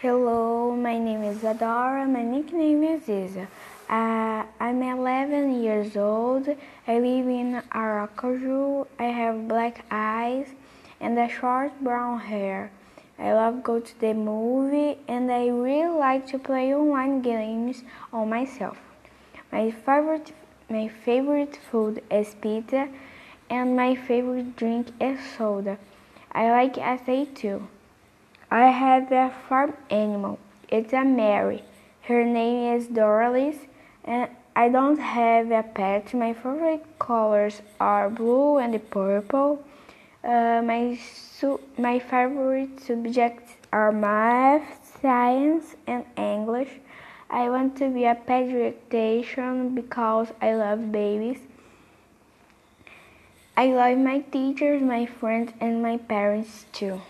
Hello, my name is Adora. My nickname is Isa. Uh, I'm 11 years old. I live in Aracaju. I have black eyes and a short brown hair. I love go to the movie and I really like to play online games on my cell. My favorite my favorite food is pizza and my favorite drink is soda. I like acai too. I have a farm animal. It's a Mary. Her name is Doralis, and I don't have a pet. My favorite colors are blue and purple. Uh, my my favorite subjects are math, science, and English. I want to be a pediatrician because I love babies. I love my teachers, my friends, and my parents too.